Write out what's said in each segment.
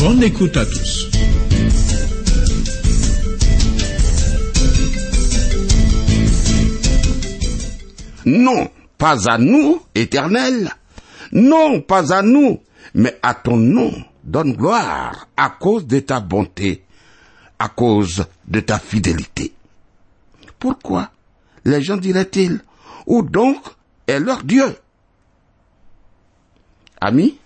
Bonne écoute à tous. Non, pas à nous, éternel. Non, pas à nous, mais à ton nom. Donne gloire à cause de ta bonté, à cause de ta fidélité. Pourquoi les gens diraient-ils, où donc est leur Dieu? Ami,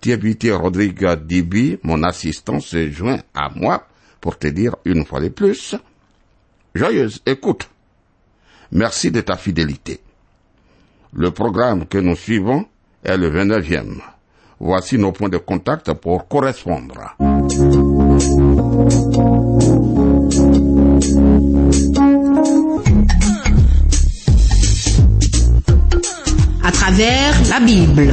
Thierry Rodrigue Dibi, mon assistant, se joint à moi pour te dire une fois de plus, joyeuse écoute. Merci de ta fidélité. Le programme que nous suivons est le 29e. Voici nos points de contact pour correspondre. À travers la Bible.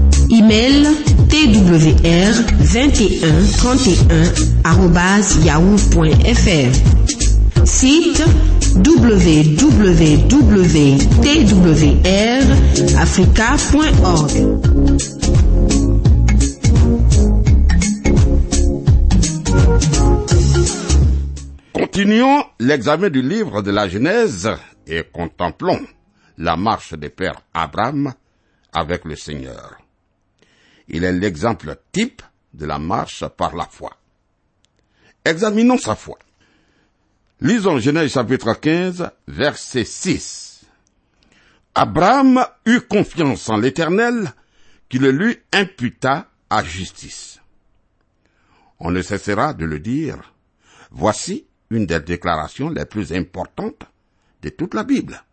Email twr 21 31 yahoo.fr. Site www.twrafrica.org. Continuons l'examen du livre de la Genèse et contemplons la marche des pères Abraham avec le Seigneur. Il est l'exemple type de la marche par la foi. Examinons sa foi. Lisons Genèse chapitre 15, verset 6. Abraham eut confiance en l'Éternel qui le lui imputa à justice. On ne cessera de le dire. Voici une des déclarations les plus importantes de toute la Bible.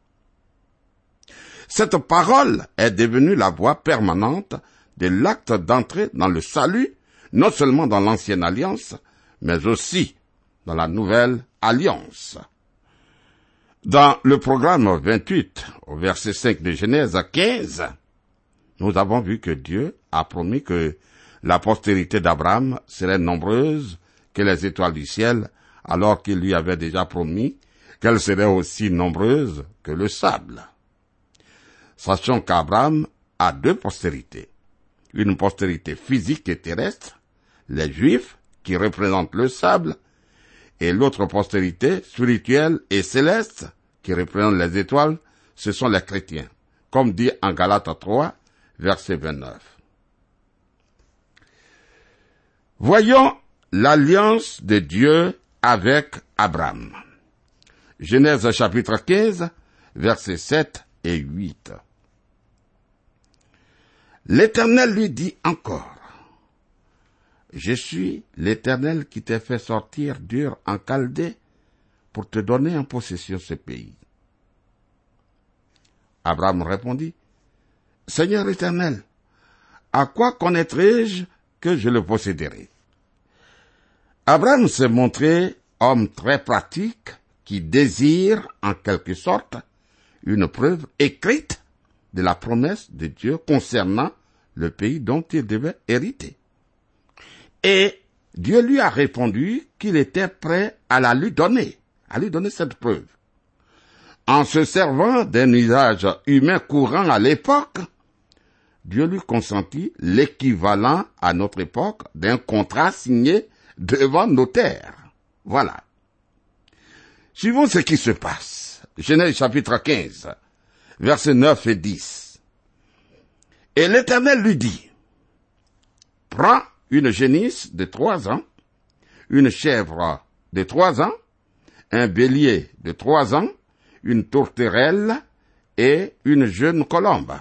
Cette parole est devenue la voie permanente de l'acte d'entrée dans le salut, non seulement dans l'ancienne alliance, mais aussi dans la nouvelle alliance. Dans le programme 28, au verset 5 de Genèse 15, nous avons vu que Dieu a promis que la postérité d'Abraham serait nombreuse que les étoiles du ciel, alors qu'il lui avait déjà promis qu'elle serait aussi nombreuse que le sable. Sachant qu'Abraham a deux postérités. Une postérité physique et terrestre, les Juifs, qui représentent le sable, et l'autre postérité spirituelle et céleste, qui représente les étoiles, ce sont les chrétiens, comme dit en Galates 3, verset 29. Voyons l'alliance de Dieu avec Abraham. Genèse chapitre 15, versets 7 et 8. L'Éternel lui dit encore, Je suis l'Éternel qui t'ai fait sortir dur en Chaldée pour te donner en possession ce pays. Abraham répondit, Seigneur Éternel, à quoi connaîtrai-je que je le posséderai? Abraham s'est montré homme très pratique qui désire en quelque sorte une preuve écrite de la promesse de Dieu concernant le pays dont il devait hériter. Et Dieu lui a répondu qu'il était prêt à la lui donner, à lui donner cette preuve. En se servant d'un usage humain courant à l'époque, Dieu lui consentit l'équivalent à notre époque d'un contrat signé devant notaire. Voilà. Suivons ce qui se passe. Genèse chapitre 15, versets 9 et 10. Et l'Éternel lui dit, Prends une génisse de trois ans, une chèvre de trois ans, un bélier de trois ans, une tourterelle et une jeune colombe.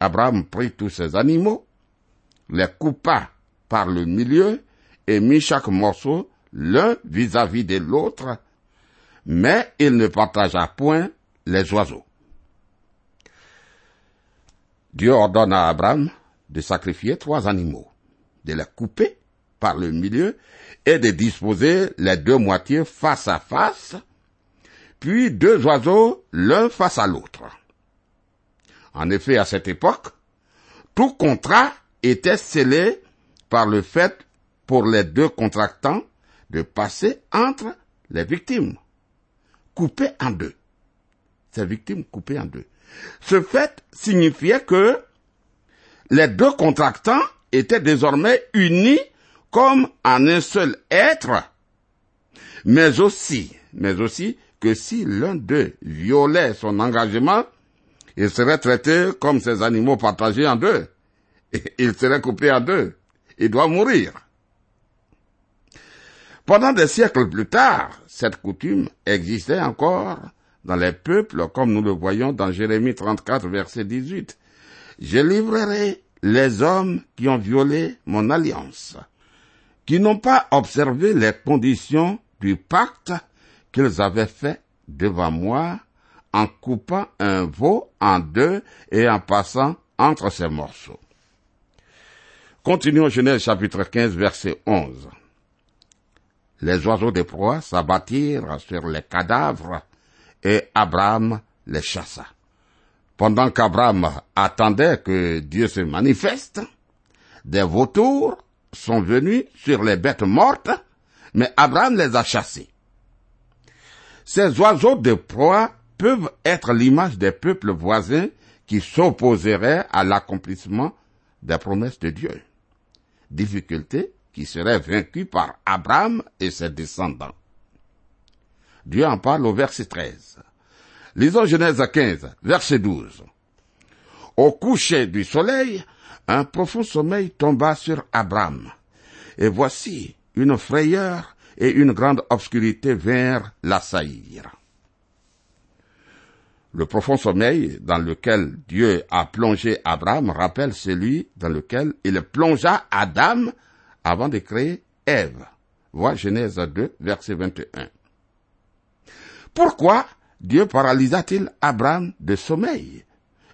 Abraham prit tous ces animaux, les coupa par le milieu et mit chaque morceau l'un vis-à-vis de l'autre, mais il ne partagea point les oiseaux. Dieu ordonne à Abraham de sacrifier trois animaux, de les couper par le milieu et de disposer les deux moitiés face à face, puis deux oiseaux l'un face à l'autre. En effet, à cette époque, tout contrat était scellé par le fait pour les deux contractants de passer entre les victimes, coupées en deux. Ces victimes coupées en deux. Ce fait signifiait que les deux contractants étaient désormais unis comme en un seul être, mais aussi, mais aussi que si l'un d'eux violait son engagement, il serait traité comme ces animaux partagés en deux. Il serait coupé en deux. Il doit mourir. Pendant des siècles plus tard, cette coutume existait encore dans les peuples, comme nous le voyons dans Jérémie 34, verset 18. Je livrerai les hommes qui ont violé mon alliance, qui n'ont pas observé les conditions du pacte qu'ils avaient fait devant moi en coupant un veau en deux et en passant entre ses morceaux. Continuons Genèse chapitre 15 verset 11. Les oiseaux de proie s'abattirent sur les cadavres et Abraham les chassa. Pendant qu'Abraham attendait que Dieu se manifeste, des vautours sont venus sur les bêtes mortes, mais Abraham les a chassés. Ces oiseaux de proie peuvent être l'image des peuples voisins qui s'opposeraient à l'accomplissement des promesses de Dieu. Difficulté qui serait vaincue par Abraham et ses descendants. Dieu en parle au verset 13. Lisons Genèse 15, verset 12. Au coucher du soleil, un profond sommeil tomba sur Abraham. Et voici, une frayeur et une grande obscurité vinrent l'assaillir. Le profond sommeil dans lequel Dieu a plongé Abraham rappelle celui dans lequel il plongea Adam avant de créer Ève. Vois Genèse 2, verset 21. Pourquoi Dieu paralysa-t-il Abraham de sommeil,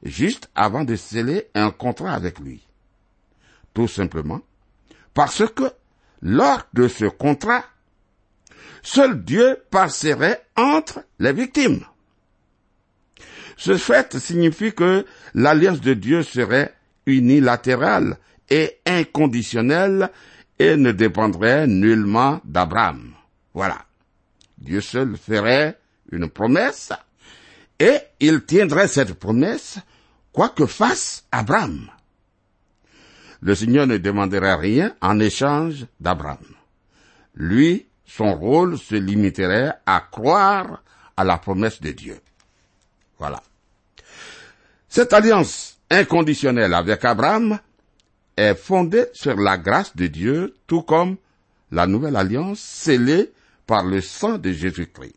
juste avant de sceller un contrat avec lui? Tout simplement parce que, lors de ce contrat, seul Dieu passerait entre les victimes. Ce fait signifie que l'alliance de Dieu serait unilatérale et inconditionnelle et ne dépendrait nullement d'Abraham. Voilà. Dieu seul ferait une promesse et il tiendrait cette promesse quoi que fasse Abraham. Le Seigneur ne demanderait rien en échange d'Abraham. Lui, son rôle se limiterait à croire à la promesse de Dieu. Voilà. Cette alliance inconditionnelle avec Abraham est fondée sur la grâce de Dieu, tout comme la nouvelle alliance scellée par le sang de Jésus-Christ.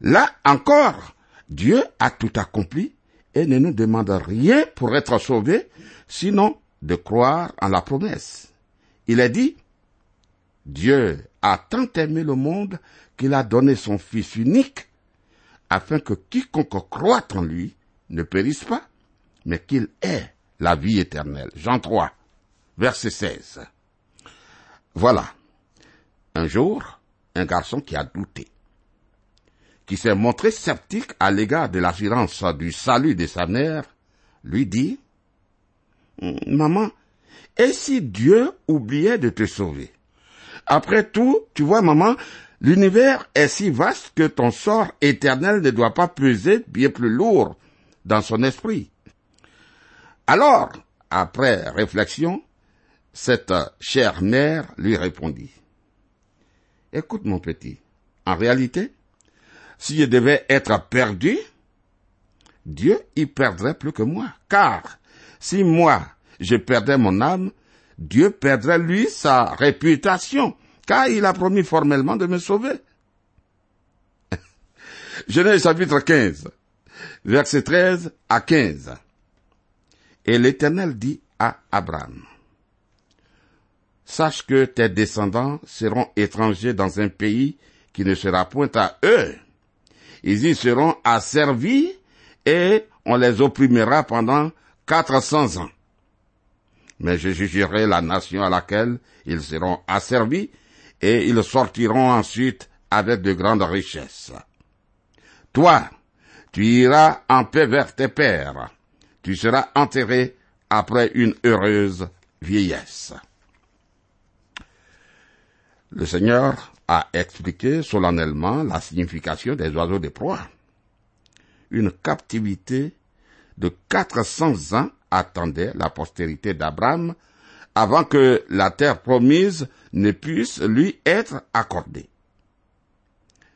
Là encore, Dieu a tout accompli et ne nous demande rien pour être sauvés, sinon de croire en la promesse. Il est dit, Dieu a tant aimé le monde qu'il a donné son Fils unique, afin que quiconque croit en lui ne périsse pas, mais qu'il ait la vie éternelle. Jean 3, verset 16. Voilà. Un jour, un garçon qui a douté, qui s'est montré sceptique à l'égard de l'assurance du salut de sa mère, lui dit, Maman, et si Dieu oubliait de te sauver? Après tout, tu vois, maman, l'univers est si vaste que ton sort éternel ne doit pas peser bien plus lourd dans son esprit. Alors, après réflexion, cette chère mère lui répondit, Écoute mon petit, en réalité, si je devais être perdu, Dieu y perdrait plus que moi, car si moi je perdais mon âme, Dieu perdrait lui sa réputation, car il a promis formellement de me sauver. Genèse chapitre 15, verset 13 à 15. Et l'Éternel dit à Abraham, Sache que tes descendants seront étrangers dans un pays qui ne sera point à eux. Ils y seront asservis et on les opprimera pendant quatre cents ans. Mais je jugerai la nation à laquelle ils seront asservis et ils sortiront ensuite avec de grandes richesses. Toi, tu iras en paix vers tes pères. Tu seras enterré après une heureuse vieillesse. Le Seigneur a expliqué solennellement la signification des oiseaux de proie. Une captivité de quatre cents ans attendait la postérité d'Abraham avant que la terre promise ne puisse lui être accordée.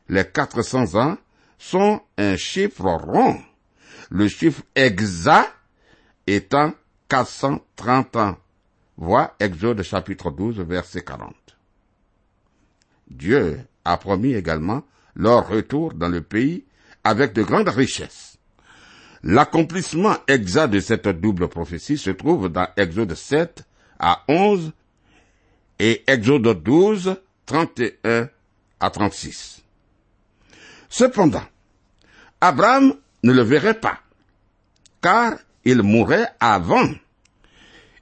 Les quatre cents ans sont un chiffre rond, le chiffre exact étant 430 ans. Vois Exode chapitre 12 verset 40. Dieu a promis également leur retour dans le pays avec de grandes richesses. L'accomplissement exact de cette double prophétie se trouve dans Exode 7 à 11 et Exode 12, 31 à 36. Cependant, Abraham ne le verrait pas, car il mourrait avant.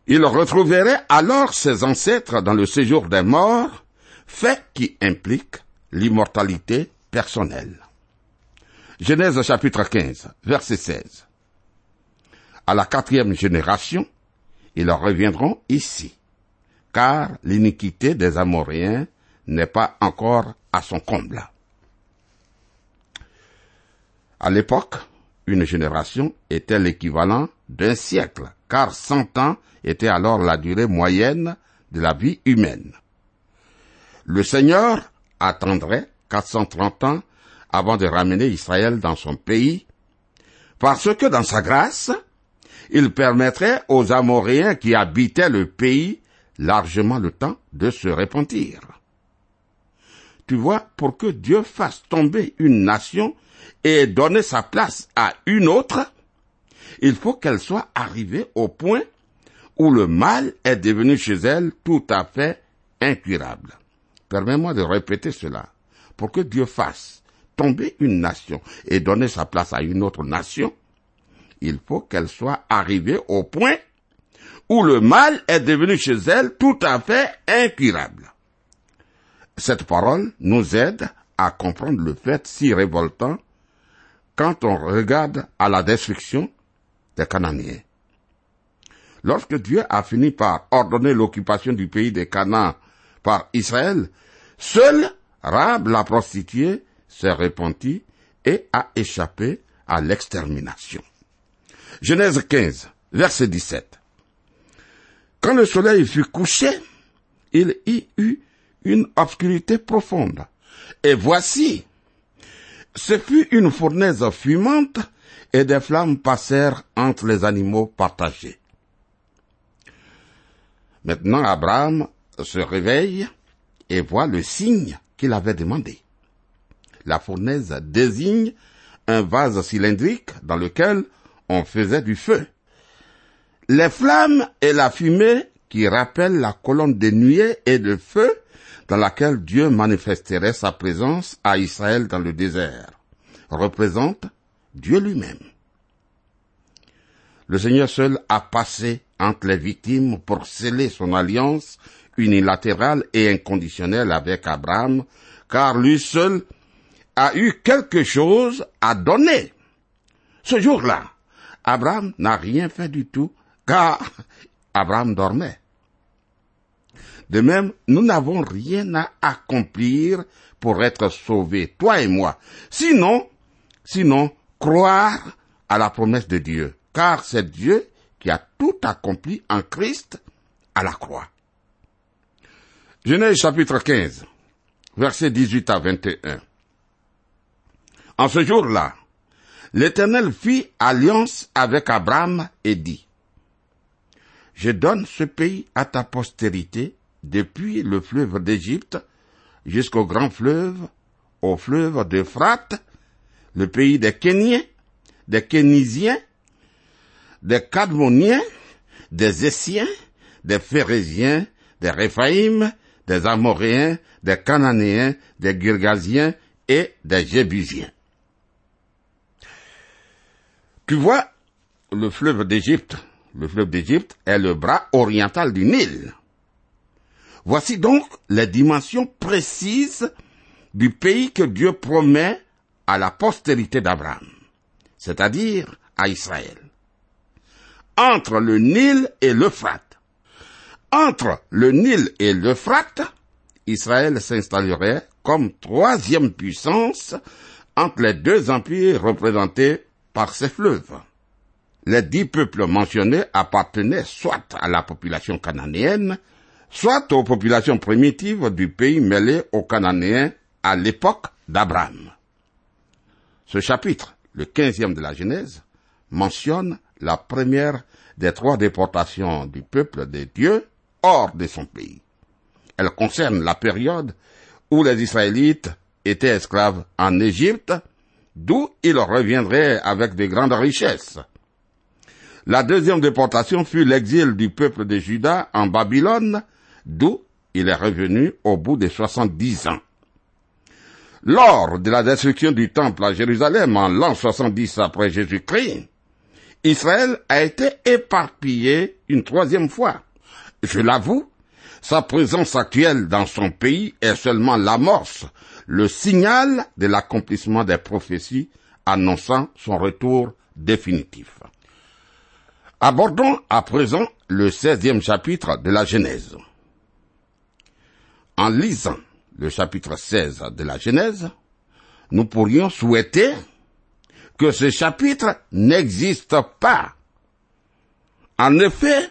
Il retrouverait alors ses ancêtres dans le séjour des morts, fait qui implique l'immortalité personnelle. Genèse chapitre 15, verset 16. À la quatrième génération, ils reviendront ici, car l'iniquité des Amoréens n'est pas encore à son comble. À l'époque, une génération était l'équivalent d'un siècle, car cent ans était alors la durée moyenne de la vie humaine. Le Seigneur attendrait 430 ans avant de ramener Israël dans son pays, parce que dans sa grâce, il permettrait aux Amoréens qui habitaient le pays largement le temps de se repentir. Tu vois, pour que Dieu fasse tomber une nation et donner sa place à une autre, il faut qu'elle soit arrivée au point où le mal est devenu chez elle tout à fait incurable. Permets-moi de répéter cela. Pour que Dieu fasse tomber une nation et donner sa place à une autre nation, il faut qu'elle soit arrivée au point où le mal est devenu chez elle tout à fait incurable. Cette parole nous aide à comprendre le fait si révoltant quand on regarde à la destruction des Cananéens. Lorsque Dieu a fini par ordonner l'occupation du pays des Canaan par Israël, seule Rab la prostituée s'est repentie et a échappé à l'extermination. Genèse 15, verset 17. Quand le soleil fut couché, il y eut une obscurité profonde. Et voici, ce fut une fournaise fumante et des flammes passèrent entre les animaux partagés. Maintenant Abraham se réveille et voit le signe qu'il avait demandé. La fournaise désigne un vase cylindrique dans lequel on faisait du feu. Les flammes et la fumée qui rappellent la colonne de nuée et de feu dans laquelle Dieu manifesterait sa présence à Israël dans le désert, représentent Dieu lui-même. Le Seigneur seul a passé entre les victimes pour sceller son alliance unilatérale et inconditionnelle avec Abraham, car lui seul a eu quelque chose à donner. Ce jour-là, Abraham n'a rien fait du tout, car Abraham dormait. De même, nous n'avons rien à accomplir pour être sauvés, toi et moi. Sinon, sinon, croire à la promesse de Dieu, car c'est Dieu qui a tout accompli en Christ à la croix. Genèse chapitre 15, versets 18 à 21. En ce jour-là, l'Éternel fit alliance avec Abraham et dit, Je donne ce pays à ta postérité depuis le fleuve d'Égypte jusqu'au grand fleuve, au fleuve d'Euphrate, le pays des Kéniens, des Kénisiens, des Cadmoniens, des Essiens, des Phérésiens, des Réphaïm, des Amoréens, des Cananéens, des Girgasiens et des Jébusiens. Tu vois, le fleuve d'Égypte, le fleuve d'Égypte est le bras oriental du Nil. Voici donc les dimensions précises du pays que Dieu promet à la postérité d'Abraham, c'est-à-dire à Israël. Entre le Nil et l'Euphrate. Entre le Nil et l'Euphrate, Israël s'installerait comme troisième puissance entre les deux empires représentés par ces fleuves. Les dix peuples mentionnés appartenaient soit à la population cananéenne, soit aux populations primitives du pays mêlées aux Cananéens à l'époque d'Abraham. Ce chapitre, le quinzième de la Genèse, mentionne la première des trois déportations du peuple de Dieu hors de son pays. Elle concerne la période où les Israélites étaient esclaves en Égypte, d'où ils reviendraient avec de grandes richesses. La deuxième déportation fut l'exil du peuple de Juda en Babylone, d'où il est revenu au bout de soixante-dix ans. Lors de la destruction du temple à Jérusalem en l'an 70 après Jésus-Christ, Israël a été éparpillé une troisième fois. Je l'avoue, sa présence actuelle dans son pays est seulement l'amorce, le signal de l'accomplissement des prophéties annonçant son retour définitif. Abordons à présent le seizième chapitre de la Genèse. En lisant le chapitre 16 de la Genèse, nous pourrions souhaiter que ce chapitre n'existe pas. En effet,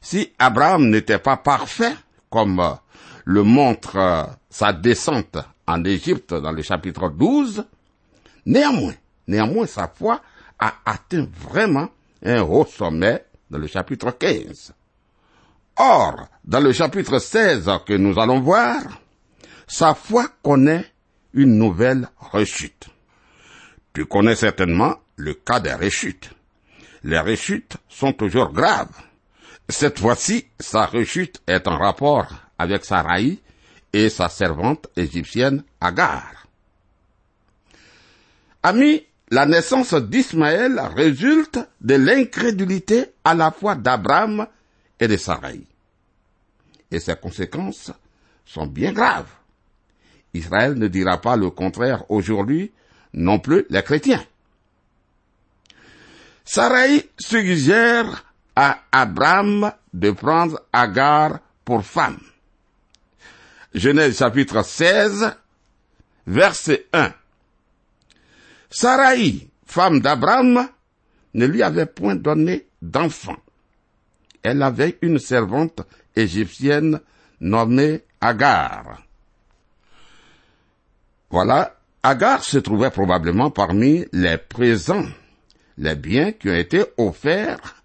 si Abraham n'était pas parfait, comme le montre sa descente en Égypte dans le chapitre 12, néanmoins, néanmoins sa foi a atteint vraiment un haut sommet dans le chapitre 15. Or, dans le chapitre 16 que nous allons voir, sa foi connaît une nouvelle rechute. Tu connais certainement le cas des rechutes. Les rechutes sont toujours graves. Cette fois-ci, sa rechute est en rapport avec Sarai et sa servante égyptienne Agar. Ami, la naissance d'Ismaël résulte de l'incrédulité à la fois d'Abraham et de Sarai. Et ses conséquences sont bien graves. Israël ne dira pas le contraire aujourd'hui, non plus les chrétiens. Sarai suggère à Abraham de prendre Agar pour femme. Genèse chapitre 16, verset 1. Sarai, femme d'Abraham, ne lui avait point donné d'enfant. Elle avait une servante égyptienne nommée Agar. Voilà, Agar se trouvait probablement parmi les présents, les biens qui ont été offerts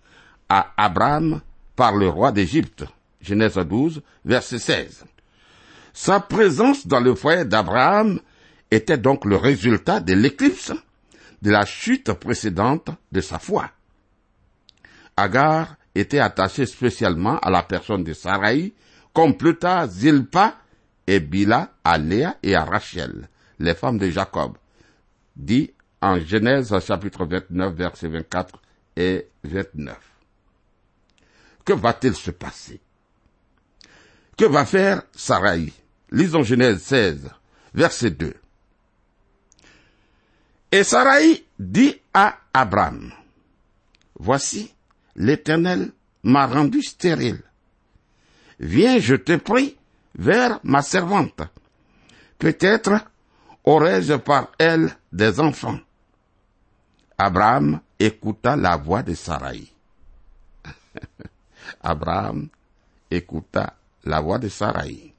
à Abraham par le roi d'Égypte. Genèse 12, verset 16. Sa présence dans le foyer d'Abraham était donc le résultat de l'éclipse de la chute précédente de sa foi. Agar était attachée spécialement à la personne de Sarai, comme plus tard Zilpa et Bila à Léa et à Rachel les femmes de Jacob, dit en Genèse chapitre 29 versets 24 et 29. Que va-t-il se passer? Que va faire Sarai? Lisons Genèse 16, verset 2. Et Sarai dit à Abraham, Voici, l'Éternel m'a rendu stérile. Viens, je te prie, vers ma servante. Peut-être aurais-je par elle des enfants Abraham écouta la voix de Sarai. Abraham écouta la voix de Sarai.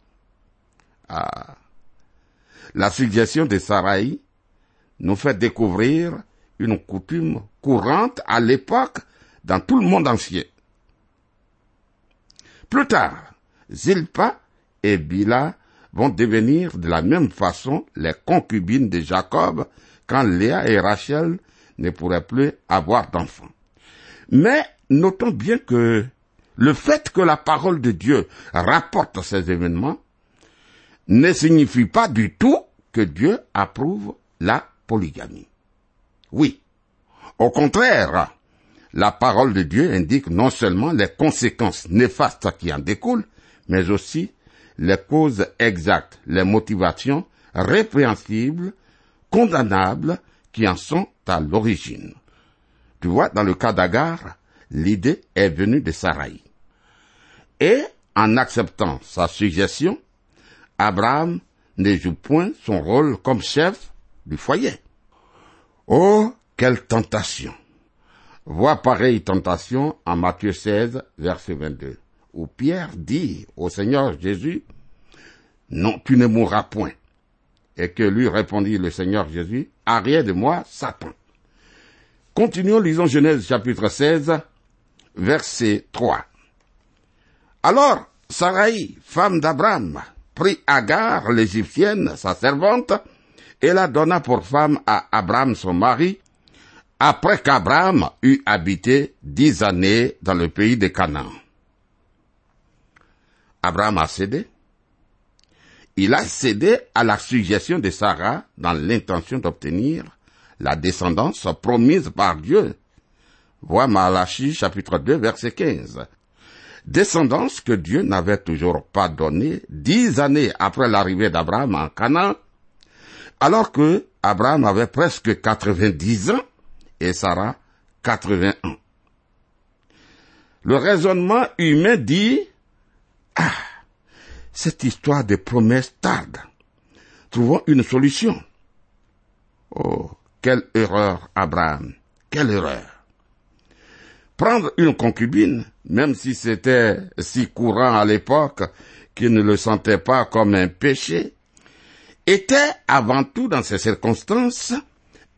Ah. La suggestion de Sarai nous fait découvrir une coutume courante à l'époque dans tout le monde entier. Plus tard, Zilpa et Bila vont devenir de la même façon les concubines de Jacob quand Léa et Rachel ne pourraient plus avoir d'enfants. Mais notons bien que le fait que la parole de Dieu rapporte ces événements ne signifie pas du tout que Dieu approuve la polygamie. Oui. Au contraire, la parole de Dieu indique non seulement les conséquences néfastes qui en découlent, mais aussi les causes exactes, les motivations répréhensibles, condamnables qui en sont à l'origine. Tu vois, dans le cas d'Agar, l'idée est venue de Sarai. Et, en acceptant sa suggestion, Abraham ne joue point son rôle comme chef du foyer. Oh, quelle tentation! Vois pareille tentation en Matthieu 16, verset 22, où Pierre dit au Seigneur Jésus, Non, tu ne mourras point. Et que lui répondit le Seigneur Jésus, Arrière de moi, Satan. Continuons, lisons Genèse chapitre 16, verset 3. Alors, Sarai, femme d'Abraham, prit Agar, l'égyptienne, sa servante, et la donna pour femme à Abraham son mari, après qu'Abraham eut habité dix années dans le pays de Canaan. Abraham a cédé. Il a cédé à la suggestion de Sarah dans l'intention d'obtenir la descendance promise par Dieu. Vois Malachi chapitre 2 verset 15. Descendance que Dieu n'avait toujours pas donnée dix années après l'arrivée d'Abraham en Canaan, alors que Abraham avait presque 90 ans et Sarah 81. Le raisonnement humain dit, ah, cette histoire de promesses tarde. Trouvons une solution. Oh, quelle erreur, Abraham, quelle erreur. Prendre une concubine, même si c'était si courant à l'époque qu'il ne le sentait pas comme un péché, était avant tout dans ces circonstances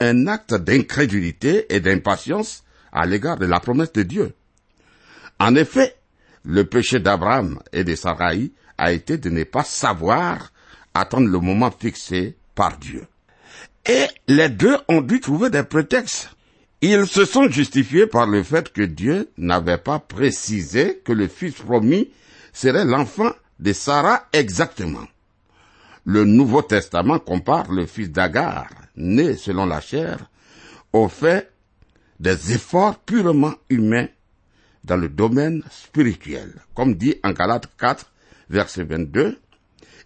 un acte d'incrédulité et d'impatience à l'égard de la promesse de Dieu. En effet, le péché d'Abraham et de Sarai a été de ne pas savoir attendre le moment fixé par Dieu. Et les deux ont dû trouver des prétextes. Ils se sont justifiés par le fait que Dieu n'avait pas précisé que le fils promis serait l'enfant de Sarah exactement. Le Nouveau Testament compare le fils d'Agar, né selon la chair, au fait des efforts purement humains dans le domaine spirituel, comme dit en Galates 4, verset 22,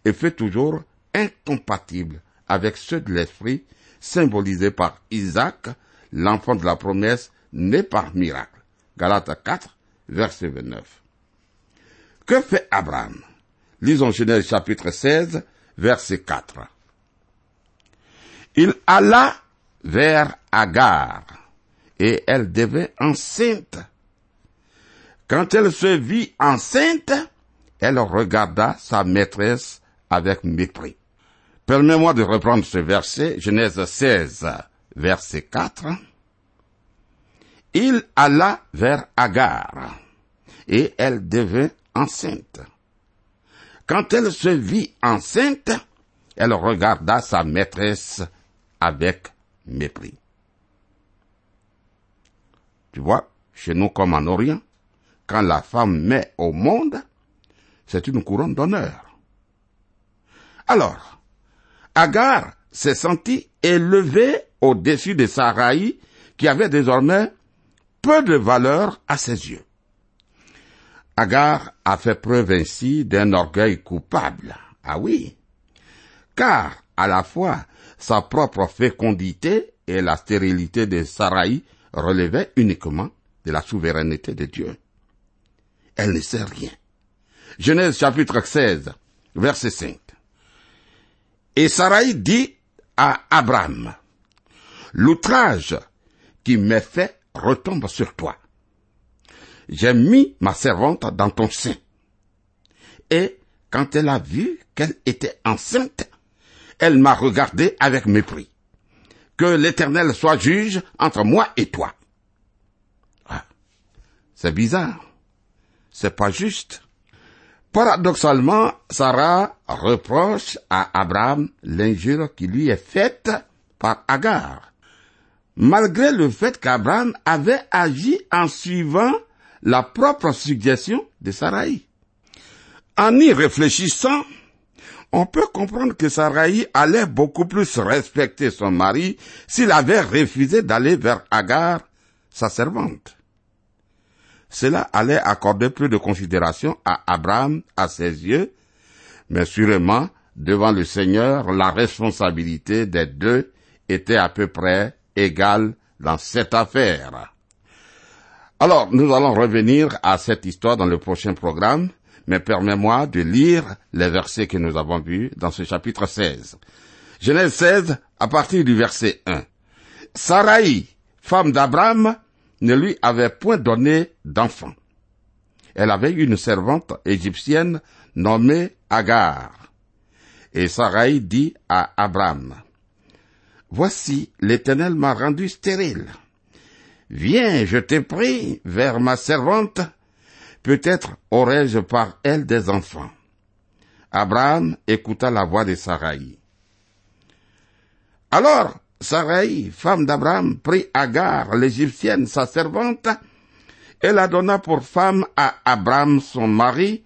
et fait toujours incompatible avec ceux de l'esprit symbolisés par Isaac, l'enfant de la promesse né par miracle. Galates 4, verset 29. Que fait Abraham? Lisons Genèse chapitre 16, verset 4. Il alla vers Agar, et elle devint enceinte. Quand elle se vit enceinte, elle regarda sa maîtresse avec mépris. Permets-moi de reprendre ce verset, Genèse 16, verset 4. Il alla vers Agar, et elle devint enceinte. Quand elle se vit enceinte, elle regarda sa maîtresse avec mépris. Tu vois, chez nous comme en Orient, quand la femme met au monde, c'est une couronne d'honneur. Alors, Agar s'est sentie élevée au-dessus de Sarai, qui avait désormais peu de valeur à ses yeux. Agar a fait preuve ainsi d'un orgueil coupable. Ah oui. Car, à la fois, sa propre fécondité et la stérilité de Sarai relevaient uniquement de la souveraineté de Dieu. Elle ne sait rien. Genèse chapitre 16, verset 5. Et Sarai dit Abraham, l'outrage qui m'est fait retombe sur toi j'ai mis ma servante dans ton sein. Et quand elle a vu qu'elle était enceinte, elle m'a regardé avec mépris. Que l'Éternel soit juge entre moi et toi. Ah, c'est bizarre. C'est pas juste. Paradoxalement, Sarah reproche à Abraham l'injure qui lui est faite par Agar, malgré le fait qu'Abraham avait agi en suivant la propre suggestion de Sarai. En y réfléchissant, on peut comprendre que Sarai allait beaucoup plus respecter son mari s'il avait refusé d'aller vers Agar, sa servante. Cela allait accorder plus de considération à Abraham à ses yeux, mais sûrement, devant le Seigneur, la responsabilité des deux était à peu près égale dans cette affaire. Alors, nous allons revenir à cette histoire dans le prochain programme, mais permets-moi de lire les versets que nous avons vus dans ce chapitre 16. Genèse 16, à partir du verset 1. Sarai, femme d'Abraham, ne lui avait point donné d'enfant. Elle avait une servante égyptienne nommée Agar. Et Sarai dit à Abraham, Voici, l'Éternel m'a rendu stérile. Viens, je t'ai prie, vers ma servante, peut-être aurais-je par elle des enfants. Abraham écouta la voix de Sarai. Alors Sarai, femme d'Abraham, prit Agar, l'Égyptienne, sa servante, et la donna pour femme à Abraham, son mari,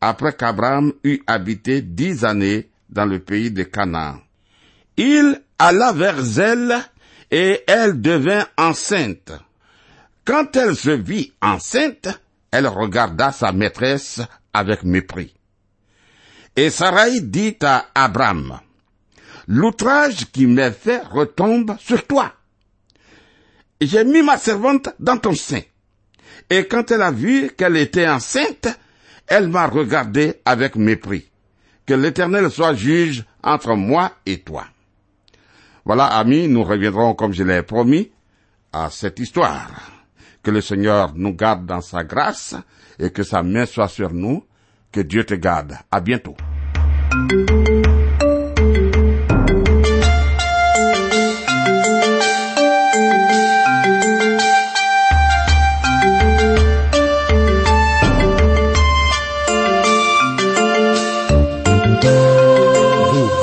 après qu'Abraham eut habité dix années dans le pays de Canaan. Il alla vers elle, et elle devint enceinte. Quand elle se vit enceinte, elle regarda sa maîtresse avec mépris. Et Sarai dit à Abraham, l'outrage qui m'est fait retombe sur toi. J'ai mis ma servante dans ton sein. Et quand elle a vu qu'elle était enceinte, elle m'a regardé avec mépris. Que l'Éternel soit juge entre moi et toi. Voilà, amis, nous reviendrons, comme je l'ai promis, à cette histoire. Que le Seigneur nous garde dans sa grâce et que sa main soit sur nous. Que Dieu te garde. À bientôt.